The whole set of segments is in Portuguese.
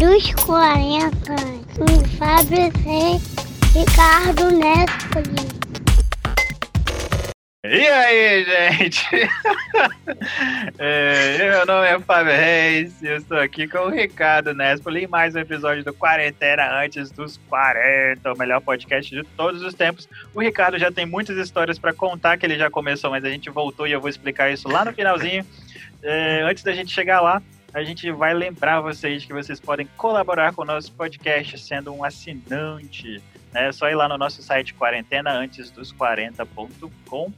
dos 40 com Fábio C. Ricardo Nespoli. E aí, gente? é, meu nome é Fábio Reis e eu estou aqui com o Ricardo Nespoli em mais um episódio do Quarentena Antes dos 40, o melhor podcast de todos os tempos. O Ricardo já tem muitas histórias para contar que ele já começou, mas a gente voltou e eu vou explicar isso lá no finalzinho. É, antes da gente chegar lá, a gente vai lembrar vocês que vocês podem colaborar com o nosso podcast sendo um assinante. É só ir lá no nosso site quarentenaantesdos40.com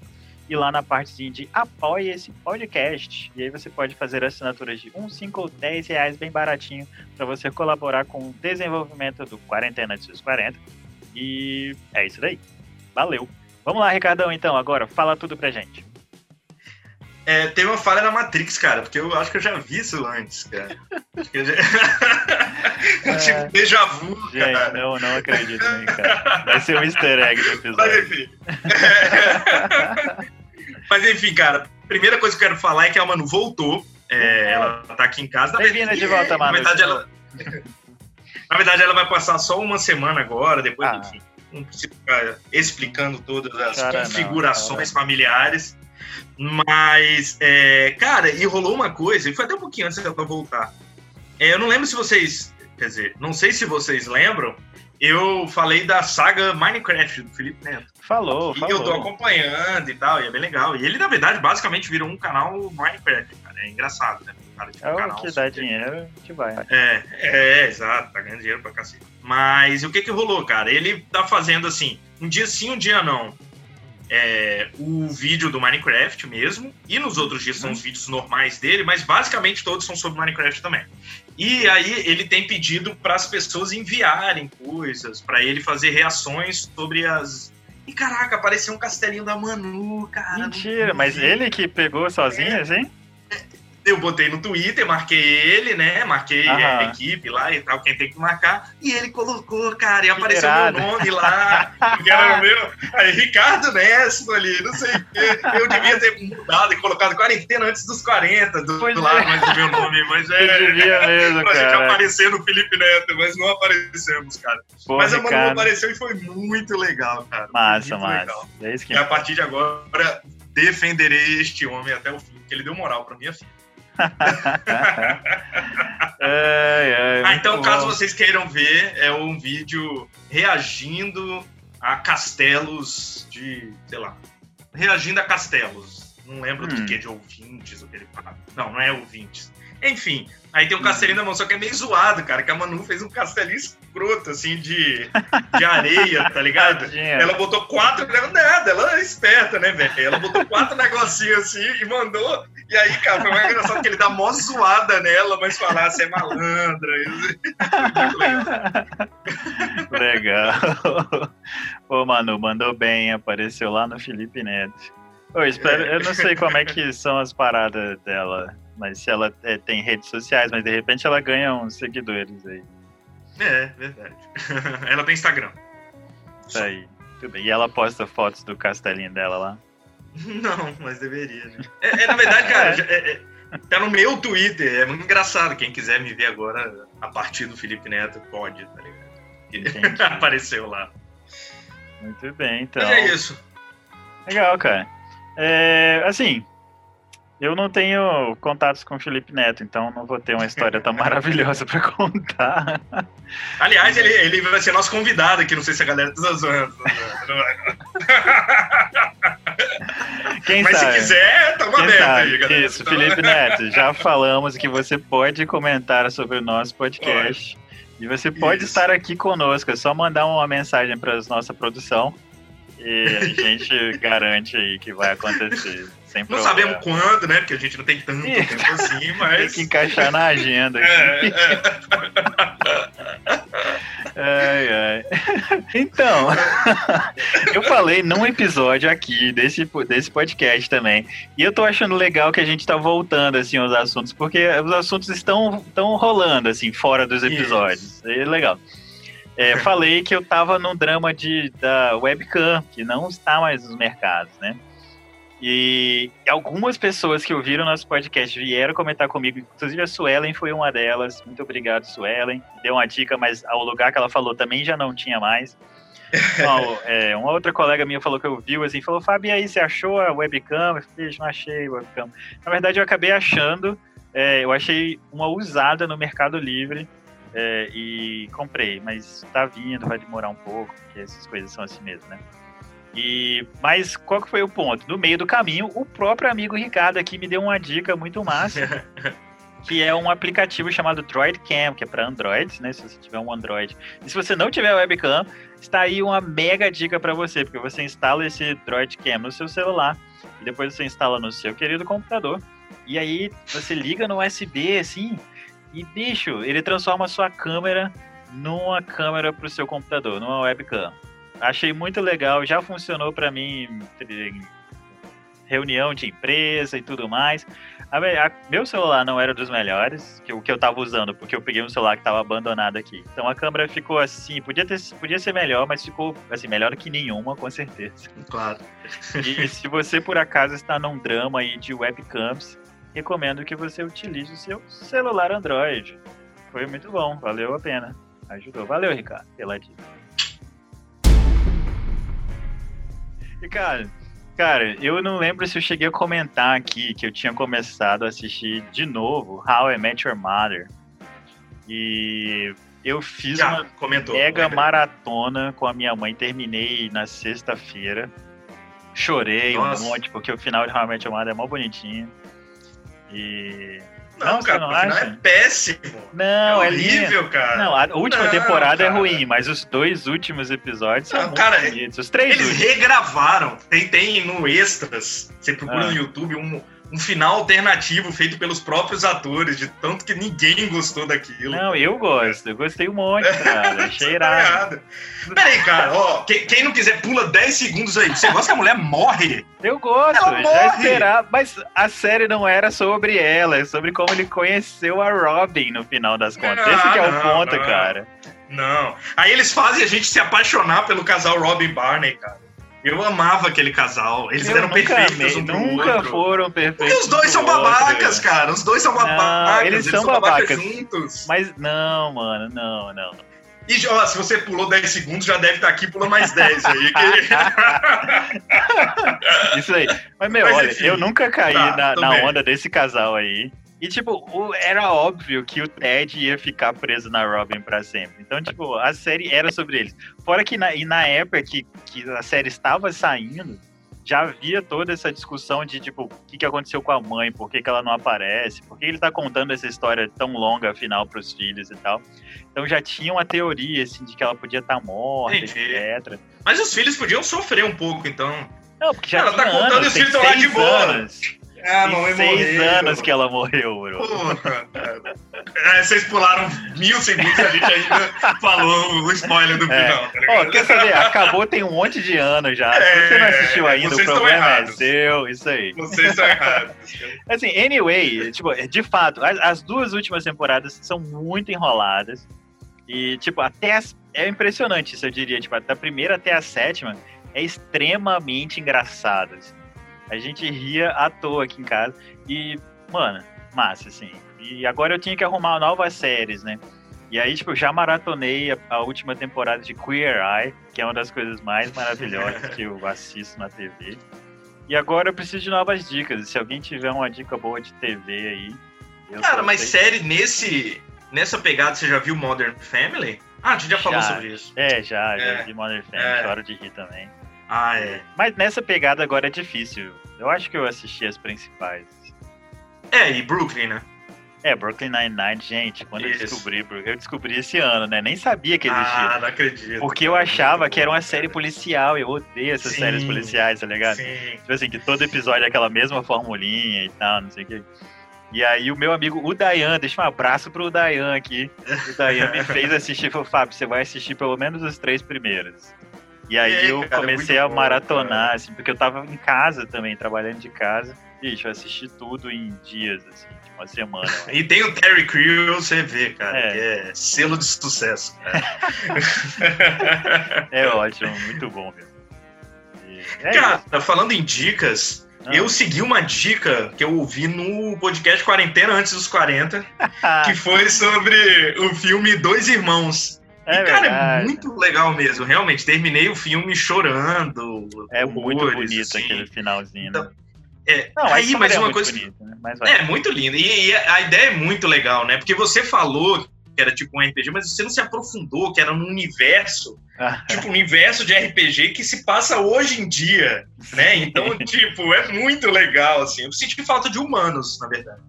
e lá na partezinha de apoie esse podcast. E aí você pode fazer assinaturas de 1, 5 ou 10 reais bem baratinho para você colaborar com o desenvolvimento do Quarentena Antes dos 40. E é isso daí. Valeu. Vamos lá, Ricardão, então, agora. Fala tudo pra gente. É, tem uma falha na Matrix, cara, porque eu acho que eu já vi isso antes, cara. Eu já... é... tipo, déjà vu, Gente, cara. não, não acredito em cara. Vai ser um easter egg do episódio. Mas enfim. Mas enfim, cara, primeira coisa que eu quero falar é que a Manu voltou. É, ela tá aqui em casa. Bem-vinda de volta, Manu. Na verdade, ela... na verdade, ela vai passar só uma semana agora, depois, Ah. enfim. Não preciso ficar explicando todas as Cara, não, configurações cara. familiares. Mas, é, cara, e rolou uma coisa, e foi até um pouquinho antes dela voltar. É, eu não lembro se vocês, quer dizer, não sei se vocês lembram, eu falei da saga Minecraft do Felipe Neto. Falou, E falou. eu tô acompanhando e tal, e é bem legal. E ele, na verdade, basicamente virou um canal Minecraft, cara. É engraçado, né? Cara tinha É um o canal que dá dinheiro, que vai. é, é, exato, tá ganhando dinheiro pra cacete. Mas o que que rolou, cara? Ele tá fazendo assim, um dia sim, um dia não. É, o vídeo do Minecraft mesmo, e nos outros dias são os vídeos normais dele, mas basicamente todos são sobre Minecraft também. E aí ele tem pedido para as pessoas enviarem coisas, para ele fazer reações sobre as. E caraca, apareceu um castelinho da Manu, cara. Mentira, mas ele que pegou sozinho, assim? Eu botei no Twitter, marquei ele, né? Marquei Aham. a equipe lá e tal, quem tem que marcar. E ele colocou, cara, e apareceu irado. meu nome lá. Porque era o meu. Aí, Ricardo Nesto ali, não sei o quê. Eu devia ter mudado e colocado quarentena antes dos 40 do, Pois do é. lado, mas do meu nome. Mas é. devia mesmo, Pra gente cara. aparecer no Felipe Neto, mas não aparecemos, cara. Pô, mas a Manu Ricardo. apareceu e foi muito legal, cara. Massa, muito massa. legal. É isso que E a partir de agora, defenderei este homem até o fim, porque ele deu moral pra minha filha. Ah, então, bom. caso vocês queiram ver, é um vídeo reagindo a castelos de, sei lá, reagindo a castelos. Não lembro do Hum. que, de ouvintes, o que ele fala. Não, não é ouvintes. Enfim, aí tem um castelinho na mão, só que é meio zoado, cara, que a Manu fez um castelinho escroto, assim, de, de areia, tá ligado? Ela botou quatro, nada, ela é esperta, né, velho? Ela botou quatro negocinhos assim e mandou. E aí, cara, foi mais engraçado que ele dá mó zoada nela, mas falar, você é malandra. Legal. Pô, Manu, mandou bem, apareceu lá no Felipe Neto. Eu, espero, eu não sei como é que são as paradas dela, mas se ela é, tem redes sociais, mas de repente ela ganha uns seguidores aí. É, verdade. Ela tem Instagram. Tá aí. Tudo bem. E ela posta fotos do castelinho dela lá. Não, mas deveria, né? É, é, na verdade, cara, já- é- é- tá no meu Twitter. É muito engraçado. Quem quiser me ver agora, a partir do Felipe Neto, pode, tá ligado? Apareceu lá. Muito bem, então. Mas é isso. Legal, cara. É, assim, eu não tenho contatos com o Felipe Neto, então não vou ter uma história tão maravilhosa pra contar. Aliás, ele, ele vai ser nosso convidado aqui. Não sei se a galera tá zoando. Quem Mas sabe? se quiser, tamo Quem aberto sabe? aí, galera. Isso, Felipe Neto, já falamos que você pode comentar sobre o nosso podcast. E você pode Isso. estar aqui conosco, é só mandar uma mensagem para nossa produção e a gente garante aí que vai acontecer. Sem Não problema. sabemos quando, né? Porque a gente não tem tanto tempo assim, Tem mas. que encaixar na agenda. É, é. Ai, ai. Então, eu falei num episódio aqui desse, desse podcast também. E eu tô achando legal que a gente tá voltando, assim, aos assuntos, porque os assuntos estão, estão rolando, assim, fora dos episódios. É legal. É, falei que eu tava num drama de, da webcam, que não está mais nos mercados, né? E algumas pessoas que ouviram nosso podcast vieram comentar comigo, inclusive a Suelen foi uma delas. Muito obrigado, Suelen. Deu uma dica, mas ao lugar que ela falou também já não tinha mais. Então, é, uma outra colega minha falou que eu viu assim, falou, Fabi, aí você achou a webcam? Eu falei, não achei a webcam. Na verdade, eu acabei achando, é, eu achei uma usada no Mercado Livre é, e comprei, mas tá vindo, vai demorar um pouco, porque essas coisas são assim mesmo, né? E, mas qual que foi o ponto? No meio do caminho, o próprio amigo Ricardo aqui me deu uma dica muito massa, que é um aplicativo chamado Droid Cam, que é para Android, né? Se você tiver um Android. E se você não tiver webcam, está aí uma mega dica para você, porque você instala esse Droid Cam no seu celular e depois você instala no seu querido computador. E aí você liga no USB assim, e bicho, ele transforma a sua câmera numa câmera para o seu computador, numa webcam. Achei muito legal, já funcionou para mim em reunião de empresa e tudo mais. A, a, meu celular não era dos melhores, que o que eu tava usando, porque eu peguei um celular que tava abandonado aqui. Então a câmera ficou assim, podia, ter, podia ser melhor, mas ficou assim, melhor que nenhuma, com certeza. Claro. E se você por acaso está num drama aí de webcams, recomendo que você utilize o seu celular Android. Foi muito bom, valeu a pena. Ajudou. Valeu, Ricardo, pela dica. E, cara, cara, eu não lembro se eu cheguei a comentar aqui que eu tinha começado a assistir de novo How I Met Your Mother. E eu fiz Já, uma comentou, mega lembrei. maratona com a minha mãe. Terminei na sexta-feira. Chorei Nossa. um monte, porque o final de How I Met Your Mother é mó bonitinho. E. Não, Não, cara, o final acha? é péssimo. Não, é é, horrível, cara. Não, a última Não, temporada é cara. ruim, mas os dois últimos episódios são Não, cara, bonitos. Os três Eles últimos. regravaram. Tem, tem no Extras, você procura Ah. no YouTube, um, um final alternativo feito pelos próprios atores, de tanto que ninguém gostou daquilo. Não, eu gosto. Eu gostei um monte, cara. Achei tá irado. Peraí, cara, ó, quem, quem não quiser, pula 10 segundos aí. Você gosta que a mulher morre? Eu gosto, Ela já morre! esperava. Mas a série não era sobre ela, é sobre como ele conheceu a Robin no final das contas. Ah, Esse que é o não, ponto, não. cara. Não. Aí eles fazem a gente se apaixonar pelo casal Robin Barney, cara. Eu amava aquele casal. Eles Eu eram perfeitos um pro nunca outro. foram perfeitos. Porque os dois são outro. babacas, cara. Os dois são babacas. eles são babacas. juntos. Mas não, mano, não, não. E ó, se você pulou 10 segundos, já deve estar aqui, pula mais 10 aí. que- Isso aí. Mas, meu, Mas, olha, enfim. eu nunca caí Tá, na, na onda desse casal aí. E, tipo, o- era óbvio que o Ted ia ficar preso na Robin pra sempre. Então, tipo, a série era sobre eles. Fora que na, e na época que, que a série estava saindo, já havia toda essa discussão de, tipo, o que, que aconteceu com a mãe, por que, que ela não aparece, por que ele tá contando essa história tão longa, afinal, pros filhos e tal. Então já tinha uma teoria, assim, de que ela podia estar morta, Entendi. etc. Mas os filhos podiam sofrer um pouco, então. Não, porque já Ela tá contando anos, os filhos estão lá de boa. anos. Ah, seis anos que ela morreu, bro. Porra, cara. É, vocês pularam mil segundos e a gente ainda falou o spoiler do É. final, tá quer saber? Acabou tem um monte de anos já. Se você não É, assistiu ainda, o problema é seu, isso aí. Vocês estão errados. Assim, anyway, tipo, de fato, as, as duas últimas temporadas são muito enroladas. E, tipo, até as, é impressionante isso, eu diria. Tipo, da primeira até a sétima é extremamente engraçado. assim. A gente ria à toa aqui em casa. E, mano, massa, assim. E agora eu tinha que arrumar novas séries, né? E aí, tipo, eu já maratonei a, a última temporada de Queer Eye, que é uma das coisas mais maravilhosas que eu assisto na TV. E agora eu preciso de novas dicas. Se alguém tiver uma dica boa de TV aí. Cara, mas série nesse, nessa pegada, você já viu Modern Family? Ah, a gente já falou Já. sobre isso. É, já, já É. vi Modern Family, É. choro de rir também. Ah, é. Mas nessa pegada agora é difícil. Eu acho que eu assisti as principais. É, e Brooklyn, né? É, Brooklyn Nine-Nine, gente, quando eu Isso. descobri, eu descobri esse ano, né? Nem sabia que existia. Ah, não acredito. porque eu achava que era uma série policial, eu odeio essas Sim. séries policiais, tá ligado? Sim. Tipo assim, que todo episódio é aquela mesma formulinha e tal, não sei o que. E aí o meu amigo, o Dayan, deixa um abraço pro Dayan aqui. O Dayan me fez assistir, falou, Fábio, você vai assistir pelo menos os três primeiros. E aí E aí, eu cara, comecei muito a bom, maratonar, cara. assim, porque eu tava em casa também, trabalhando de casa. Bicho, eu assisti tudo em dias, assim, de uma semana. E tem o Terry Crews, você vê, cara, É. que é selo de sucesso. cara. É ótimo, muito bom, meu. É isso. Cara, falando em dicas, Ah. Eu segui uma dica que eu ouvi no podcast Quarentena Antes dos 40, que foi sobre o filme Dois Irmãos. É e, cara, verdade. é muito legal mesmo. Realmente, terminei o filme chorando. É muito bonito assim. aquele finalzinho. Né? É, Não, aí, mas é uma coisa. bonita, né? Mas. É, muito lindo. E, e a ideia é muito legal, né? Porque você falou que era tipo um RPG, mas você não se aprofundou, que era num universo, Ah, tipo, um universo de RPG que se passa hoje em dia, né? Então, tipo, é muito legal, assim. Eu senti falta de humanos, na verdade.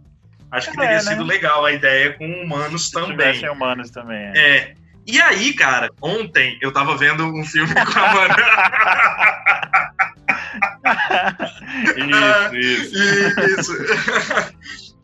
Acho que É, teria né? sido legal a ideia com humanos Se também. humanos também. é. É. E aí, cara, ontem eu tava vendo um filme com a Mana. isso, isso. Isso.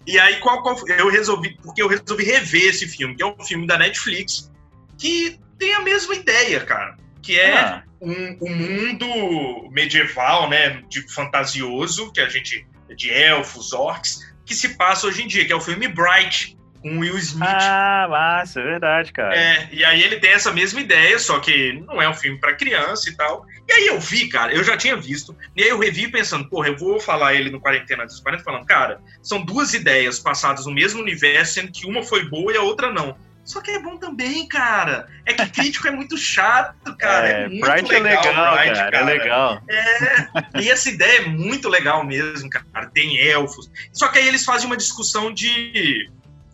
e aí, qual, qual eu resolvi, porque eu resolvi rever esse filme, que é um filme da Netflix, que tem a mesma ideia, cara. Que é Ah, um, um mundo medieval, né? Tipo, fantasioso, que a gente. de elfos, orcs, que se passa hoje em dia, que é o filme Bright, com Will Smith. ah, massa, é verdade, cara. É, e aí ele tem essa mesma ideia, só que não é um filme pra criança e tal. E aí eu vi, cara, eu já tinha visto, e aí eu revi pensando, porra, eu vou falar ele no Quarentena dos 40, falando, cara, são duas ideias passadas no mesmo universo, sendo que uma foi boa e a outra não. Só que é bom também, cara. É que crítico é muito chato, cara. É, muito Bright legal, é legal, Bright, cara, é legal. É, e essa ideia é muito legal mesmo, cara. Tem elfos. Só que aí eles fazem uma discussão de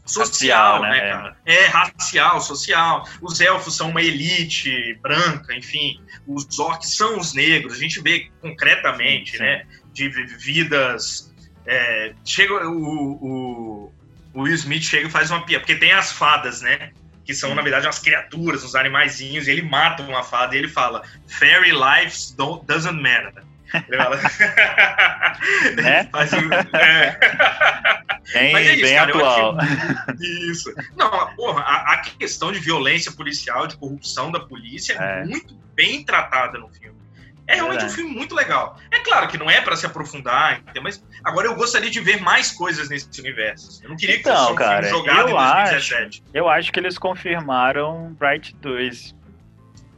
social, Racial, né? né, É. cara? É, racial, social. Os elfos são uma elite branca, enfim. Os orcs são os negros. A gente vê concretamente, Sim, sim. né? De vi- vidas. é, chega o, o, o Will Smith chega e faz uma piada, porque tem as fadas, né? Que são, Sim. na verdade, umas criaturas, uns animaizinhos, e ele mata uma fada e ele fala: Fairy lives don't, doesn't matter. Ele fala. Né? Faz um- é. Bem, Mas é isso, bem cara, atual. Isso. Não, porra, a, a questão de violência policial, de corrupção da polícia é, É. muito bem tratada no filme. É realmente Verdade. um filme muito legal. É claro que não é pra se aprofundar, mas agora eu gostaria de ver mais coisas nesse universo. Eu não queria que Então, fosse um cara, filme jogado eu em 2017. Eu acho que eles confirmaram Bright 2.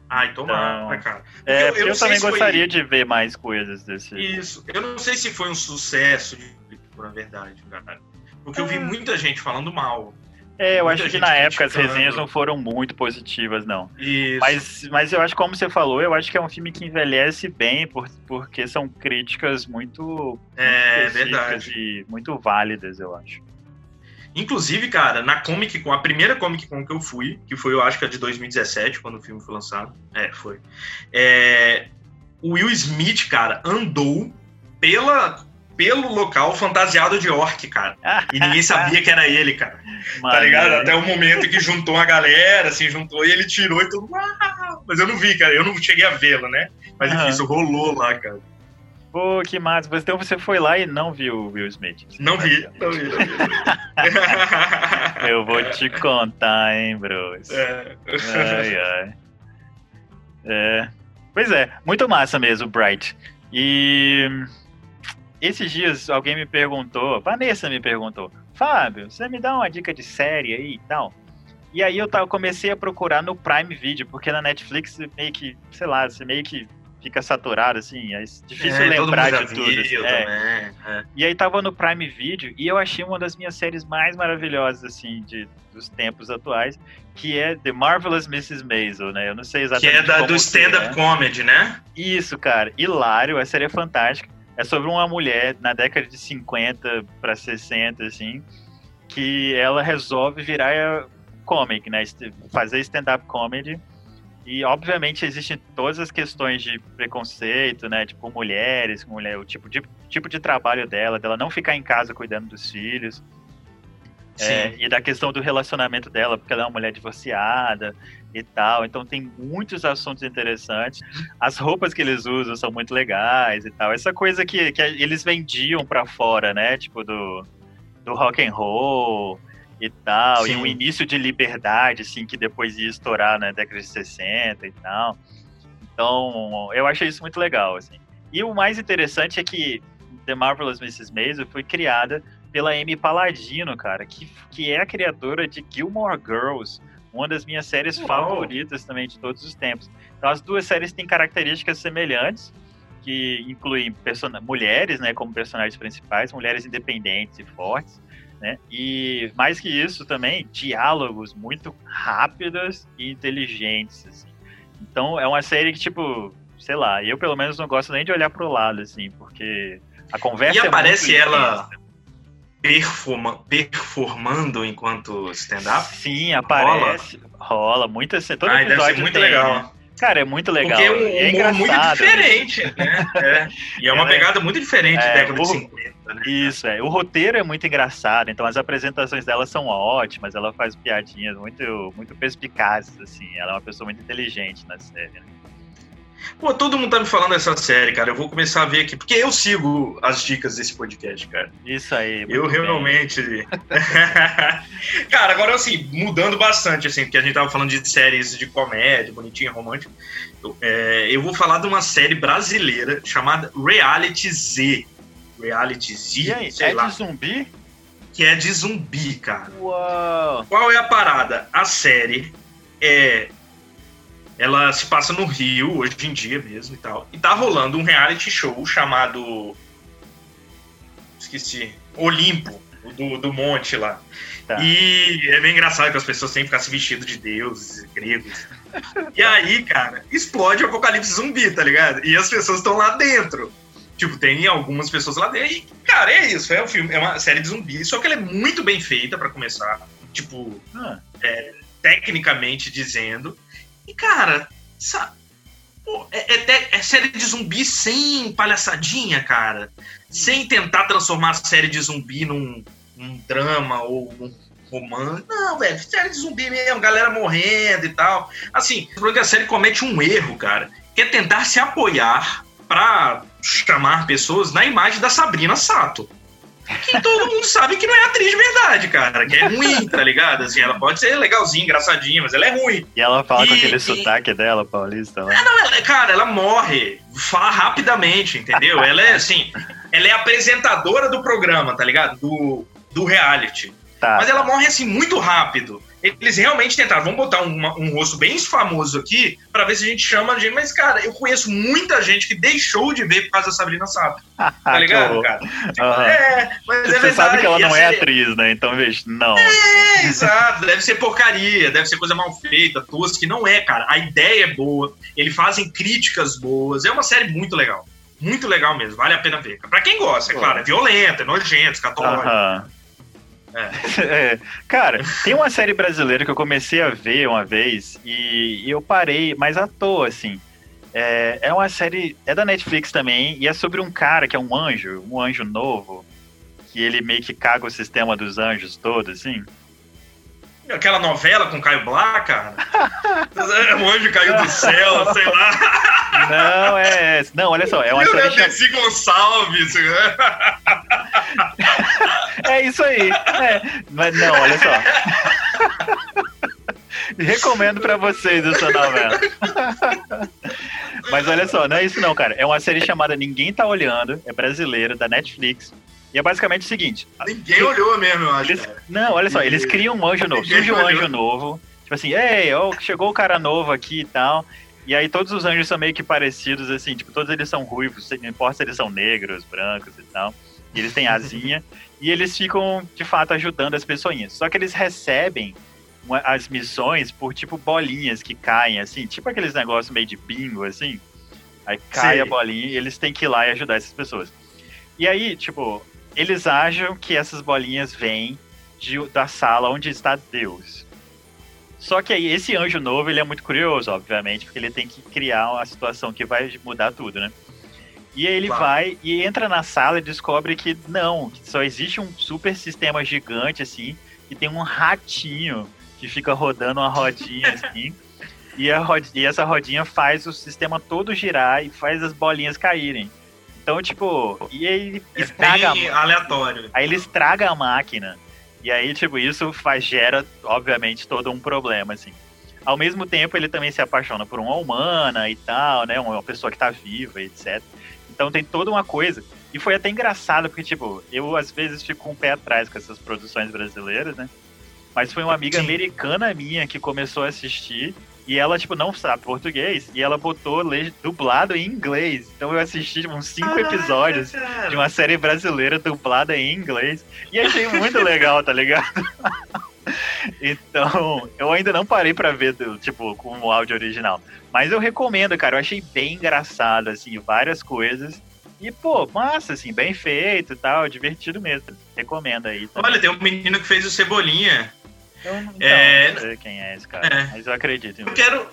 Ai, tomara, Então, cara. É, eu eu, sei também se foi- gostaria de ver mais coisas desse. Isso. Eu não sei se foi um sucesso de na verdade, cara. Porque eu vi Ah. muita gente falando mal. É, eu Muita acho que na época as criticando. resenhas não foram muito positivas, não. Isso. Mas, mas eu acho, como você falou, eu acho que é um filme que envelhece bem, por, porque são críticas muito é específicas verdade. e muito válidas, eu acho. Inclusive, cara, na Comic Con, a primeira Comic Con que eu fui, que foi, eu acho que a de 2017, quando o filme foi lançado. É, foi. É, o Will Smith, cara, andou pela, pelo local fantasiado de orc, cara. E ninguém sabia que era ele, cara. Tá ligado? Maneiro. Até o momento que juntou uma galera, assim, juntou e ele tirou e tudo. Mas eu não vi, cara. Eu não cheguei a vê-lo, né? Mas enfim, Aham. isso rolou lá, cara. Pô, que massa. Então você foi lá e não viu o Will Smith. Não vi, não vi, não vi. Eu vou te contar, hein, bros. É. Ai, ai. É. Pois é, muito massa mesmo, Bright. E esses dias alguém me perguntou, Vanessa me perguntou, Fábio, você me dá uma dica de série aí e tal? E aí eu comecei a procurar no Prime Video, porque na Netflix meio que, sei lá, você meio que fica saturado, assim, é difícil É, lembrar de tudo. assim, é. também. é. E aí tava no Prime Video e eu achei uma das minhas séries mais maravilhosas, assim, de, dos tempos atuais, que é The Marvelous Mrs. Maisel, né? Eu não sei Que exatamente é da, do que stand-up é. comedy, né? Isso, cara. Hilário, a série é fantástica. É sobre uma mulher na década de 50 para 60, assim, que ela resolve virar eh, comic, né? Fazer stand-up comedy. E, obviamente, existem todas as questões de preconceito, né? Tipo, mulheres, mulher, o tipo de, tipo de trabalho dela, dela não ficar em casa cuidando dos filhos. É, e da questão do relacionamento dela, porque ela é uma mulher divorciada e tal. Então tem muitos assuntos interessantes. As roupas que eles usam são muito legais e tal. Essa coisa que, que eles vendiam pra fora, né? Tipo do, do rock and roll e tal. E Sim. um início de liberdade, assim, que depois ia estourar na década de 60 e tal. Então, eu achei isso muito legal, assim. E o mais interessante é que The Marvelous Mrs. Maisel foi criada pela Amy Palladino, cara, que, que é a criadora de Gilmore Girls, uma das minhas séries Uau. favoritas também de todos os tempos. Então as duas séries têm características semelhantes, que incluem mulheres, né, como personagens principais, mulheres independentes e fortes, né? E mais que isso também, diálogos muito rápidos e inteligentes, assim. Então é uma série que, tipo, sei lá, eu pelo menos não gosto nem de olhar pro lado, assim, porque a conversa e é aparece muito ela performa, performando enquanto stand-up? Sim, aparece. Rola, rola muito assim. Todo Ai, deve ser muito tem, legal. Cara, é muito legal. Porque é é humor muito engraçado, diferente, né? É. E é uma é- pegada muito diferente da É, década o- de 50, né? Isso, é. O roteiro é muito engraçado, então as apresentações dela são ótimas, ela faz piadinhas muito, muito perspicazes, assim. Ela é uma pessoa muito inteligente na série. né? Pô, todo mundo tá me falando dessa série, cara. Eu vou começar a ver aqui, porque eu sigo as dicas desse podcast, cara. Isso aí. Eu bem. realmente. cara, agora assim, mudando bastante, assim, porque a gente tava falando de séries de comédia, bonitinha, romântica. Eu, é, eu vou falar de uma série brasileira chamada Reality Z. Reality Z, E aí, sei é lá. de zumbi? Que é de zumbi, cara. Uau! Qual é a parada? A série é. Ela se passa no Rio, hoje em dia mesmo e tal. E tá rolando um reality show chamado. Esqueci. Olimpo, do, do monte lá. Tá. E é bem engraçado que as pessoas sempre ficam se vestindo de deuses gregos. E aí, cara, explode o apocalipse zumbi, tá ligado? E as pessoas estão lá dentro. Tipo, tem algumas pessoas lá dentro. E, cara, é isso. É um filme, é uma série de zumbi. Só que ela é muito bem feita pra começar. Tipo, Ah, tecnicamente dizendo. E, cara, sa- pô, é, é é série de zumbi sem palhaçadinha, cara. Sem tentar transformar a série de zumbi num, num drama ou num romance. Não, velho, série de zumbi mesmo, galera morrendo e tal. Assim, o a série comete um erro, cara, que é tentar se apoiar pra chamar pessoas na imagem da Sabrina Sato. Que todo mundo sabe que não é atriz de verdade, cara. Que é ruim, tá ligado? Assim, ela pode ser legalzinha, engraçadinha, mas ela é ruim. E ela fala com E- aquele e- sotaque dela, paulista lá. Ela- cara, ela morre, fala rapidamente, entendeu? Ela é assim, ela é apresentadora do programa, tá ligado? Do, do reality. Tá. Mas ela morre assim muito rápido. Eles realmente tentaram, vamos botar uma- um rosto bem famoso aqui pra ver se a gente chama a gente. Mas, cara, eu conheço muita gente que deixou de ver por causa da Sabrina Sato. Tá Ah, ligado, cara? Aham. É, mas é Você verdade. sabe que ela não é série- atriz, né? Então, veja, não. É, exato. Deve ser porcaria, deve ser coisa mal feita, tosca, que não é, cara. A ideia é boa, eles fazem críticas boas. É uma série muito legal. Muito legal mesmo, vale a pena ver. Pra quem gosta, é claro, é violento, é nojento, escatológico. Aham. É. Cara, tem uma série brasileira que eu comecei a ver uma vez e, e eu parei, mas à toa, assim. É, é uma série, é da Netflix também, e é sobre um cara que é um anjo, um anjo novo, que ele meio que caga o sistema dos anjos todo, assim. Aquela novela com Caio Blá, cara. o anjo caiu do céu, sei lá. Não, é. Não, olha só, é uma o série chamada. Dercy Gonçalves. né? É isso aí. É, mas não, olha só. Recomendo pra vocês essa novela. Mas olha só, não é isso não, cara. É uma série chamada Ninguém Tá Olhando, é brasileira, da Netflix. E é basicamente o seguinte: Ninguém olhou mesmo, eu acho. eles, não, olha só, eles criam um anjo novo. Surge um anjo novo. Tipo assim, ei, ó, chegou o cara novo aqui e tal. E aí todos os anjos são meio que parecidos, assim, tipo, todos eles são ruivos, não importa se eles são negros, brancos e tal. E eles têm asinha. E eles ficam, de fato, ajudando as pessoinhas. Só que eles recebem uma- as missões por, tipo, bolinhas que caem, assim, tipo aqueles negócios meio de bingo, assim. Aí cai Sei. a bolinha e eles têm que ir lá e ajudar essas pessoas. E aí, tipo, eles acham que essas bolinhas vêm de- da sala onde está Deus. Só que aí, esse anjo novo, ele é muito curioso, obviamente, porque ele tem que criar uma situação que vai mudar tudo, né? E aí ele vai e entra na sala e descobre que não, que só existe um super sistema gigante, assim, e tem um ratinho que fica rodando uma rodinha, assim, e, a rod- e essa rodinha faz o sistema todo girar e faz as bolinhas caírem. Então, tipo, e aí ele É estraga a bem aleatório. Aí ele estraga a máquina. E aí, tipo, isso faz, gera, obviamente, todo um problema, assim. Ao mesmo tempo, ele também se apaixona por uma humana e tal, né? Uma pessoa que tá viva, etc. Então tem toda uma coisa. E foi até engraçado, porque, tipo, eu às vezes fico o pé atrás com essas produções brasileiras, né? Mas foi uma amiga Sim. americana minha que começou a assistir. E ela, tipo, não sabe português. E ela botou dublado em inglês. Então eu assisti tipo, uns cinco episódios de uma série brasileira dublada em inglês. E achei muito legal, tá ligado? então, eu ainda não parei para ver, tipo, com o áudio original. Mas eu recomendo, cara. Eu achei bem engraçado, assim, várias coisas. E, pô, massa, assim, bem feito e tal, divertido mesmo. Recomendo aí. Também. Olha, tem um menino que fez o Cebolinha. Eu não, é... não sei quem é esse cara, é. mas eu acredito. eu quero,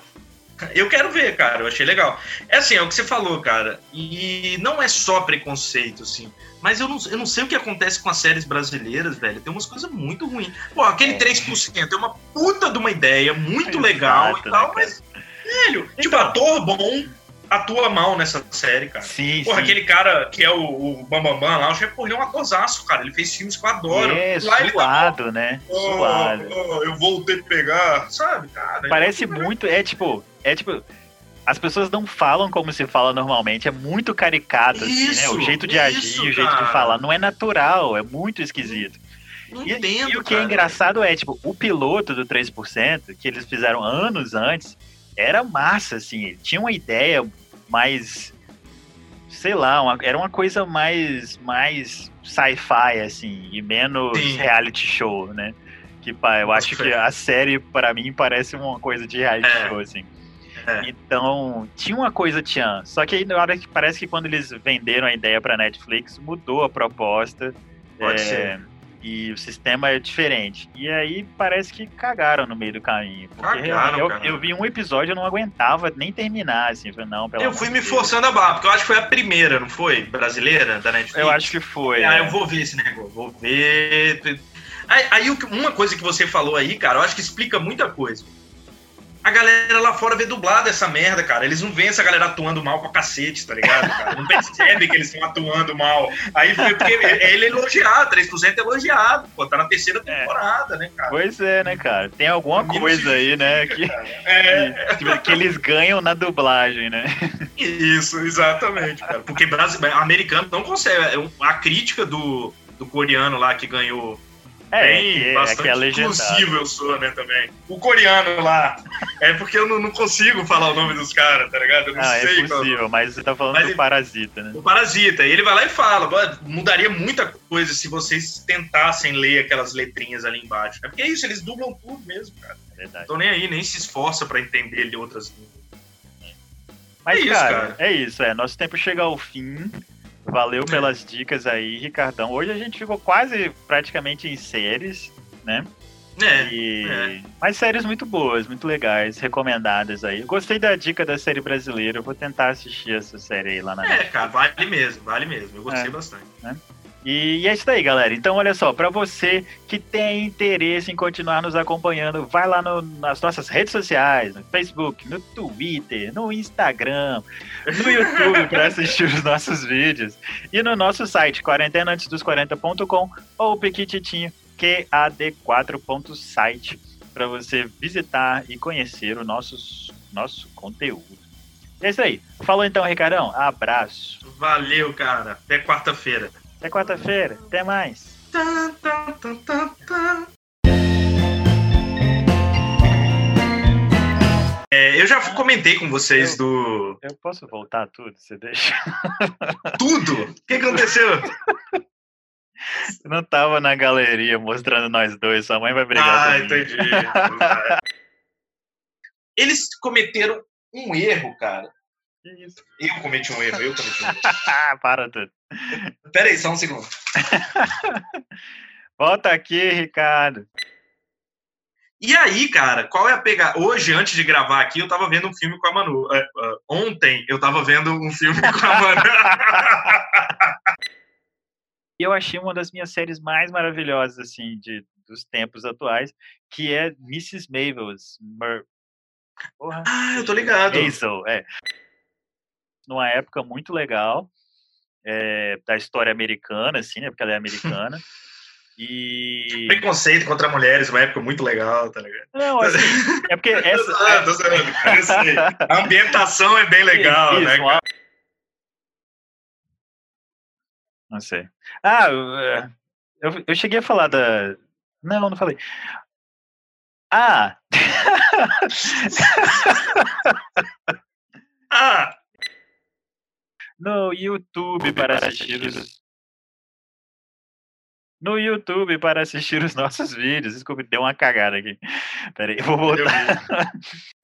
eu quero ver, cara, eu achei legal. É assim, é o que você falou, cara. E não é só preconceito, assim. Mas eu não, eu não sei o que acontece com as séries brasileiras, velho. Tem umas coisas muito ruins. Pô, aquele é. 3% é uma puta de uma ideia, muito Exato, legal e tal, né, mas. Velho, tipo, então, tipo, ator bom, atua mal nessa série, cara. Sim, Porra, sim. aquele cara que é o, o Bambambam Bam Bam lá, o chefe porra, é um atorzaço, cara. Ele fez filmes que eu adoro. É, lá tá suado, tá, né? Oh, suado. Oh, eu vou ter que pegar, sabe, cara? Parece muito, é tipo, é tipo... As pessoas não falam como se fala normalmente, é muito caricato, isso, assim, né? O jeito de isso, agir, o jeito de falar, não é natural, é muito esquisito. E, entendo, e, o que é cara. é engraçado é, tipo, o piloto do 3%, que eles fizeram anos antes, era massa, assim, tinha uma ideia mais sei lá, uma, era uma coisa mais mais sci-fi assim e menos Sim. reality show, né? Que pá, eu acho que a série para mim parece uma coisa de reality é. show assim. É. Então, tinha uma coisa tinha, só que aí na hora que parece que quando eles venderam a ideia para Netflix, mudou a proposta. Pode é, ser e o sistema é diferente. E aí parece que cagaram no meio do caminho. cagaram, eu, eu, vi um episódio eu não aguentava nem terminar, assim. Falei, não, Eu fui me forçando a barra, porque eu acho que foi a primeira, não foi? Brasileira da Netflix? Eu acho que foi. Ah, é. eu vou ver esse negócio, vou ver. Aí, aí uma coisa que você falou aí, cara, eu acho que explica muita coisa a galera lá fora vê dublado essa merda, cara. Eles não veem essa galera atuando mal pra cacete, tá ligado, cara? Não percebe que eles estão atuando mal. Aí foi porque ele é elogiado, 3% é elogiado, pô, tá na terceira é. temporada, é. né, cara? Pois é, né, cara? Tem alguma coisa aí, né, que, é. que, que, eles ganham na dublagem, né? Isso, exatamente, cara. Porque americano não consegue. É a crítica do, do coreano lá que ganhou é, bem, é, bastante é inclusivo eu sou, né, também. O coreano lá. É porque eu não, não consigo falar o nome dos caras, tá ligado? Eu não ah, é sei. É possível, qual... mas você tá falando mas do Parasita, né? O Parasita. E ele vai lá e fala, mudaria muita coisa se vocês tentassem ler aquelas letrinhas ali embaixo. É porque é isso, eles dublam tudo mesmo, cara. É verdade. Tô nem aí, nem se esforça para entender de outras línguas. Mas, é isso, cara, cara, é isso, é. Nosso tempo chega ao fim. Valeu pelas dicas aí, Ricardão. Hoje a gente ficou quase praticamente em séries, né? É, e... é. Mas séries muito boas, muito legais, recomendadas aí. Eu gostei da dica da série brasileira, eu vou tentar assistir essa série aí lá na. É, cara, vale mesmo, vale mesmo. Eu gostei é, bastante. Né? E, é isso aí, galera. Então, olha só, para você que tem interesse em continuar nos acompanhando, vai lá no, nas nossas redes sociais, no Facebook, no Twitter, no Instagram, no YouTube para assistir os nossos vídeos e no nosso site quarentenaantesdos40.com ou Pequititinho QAD4.site para você visitar e conhecer o nosso, nosso conteúdo. É isso aí. Falou então, Ricardão. Abraço. Valeu, cara. Até quarta-feira. Até quarta-feira. Até mais. É, eu já comentei com vocês eu, do. Eu posso voltar tudo? Você deixa? Tudo? O que aconteceu? Não tava na galeria mostrando nós dois, sua mãe vai brigar ah, comigo. entendi. Eles cometeram um erro, cara. Eu cometi um erro, eu cometi um erro. Para tudo. Pera aí, só um segundo. Volta aqui, Ricardo. E aí, cara, qual é a pegada? Hoje, antes de gravar aqui, eu tava vendo um filme com a Manu. Uh, uh, ontem, eu tava vendo um filme com a Manu. eu achei uma das minhas séries mais maravilhosas, assim, de, dos tempos atuais, que é Mrs. Mabel's. Mer... Porra. Ah, eu tô ligado. Hazel, é numa época muito legal é, da história americana, assim, né? Porque ela é americana. E. Preconceito contra mulheres, uma época muito legal, tá ligado? Não, assim, é porque essa. ah, tô A ambientação é bem legal, Isso, né? Não sei. Ah, eu, eu cheguei a falar da. Não, não falei. Ah! Ah! No YouTube para assistir os. No YouTube para assistir os nossos vídeos. Desculpa, deu uma cagada aqui. Peraí, eu vou voltar.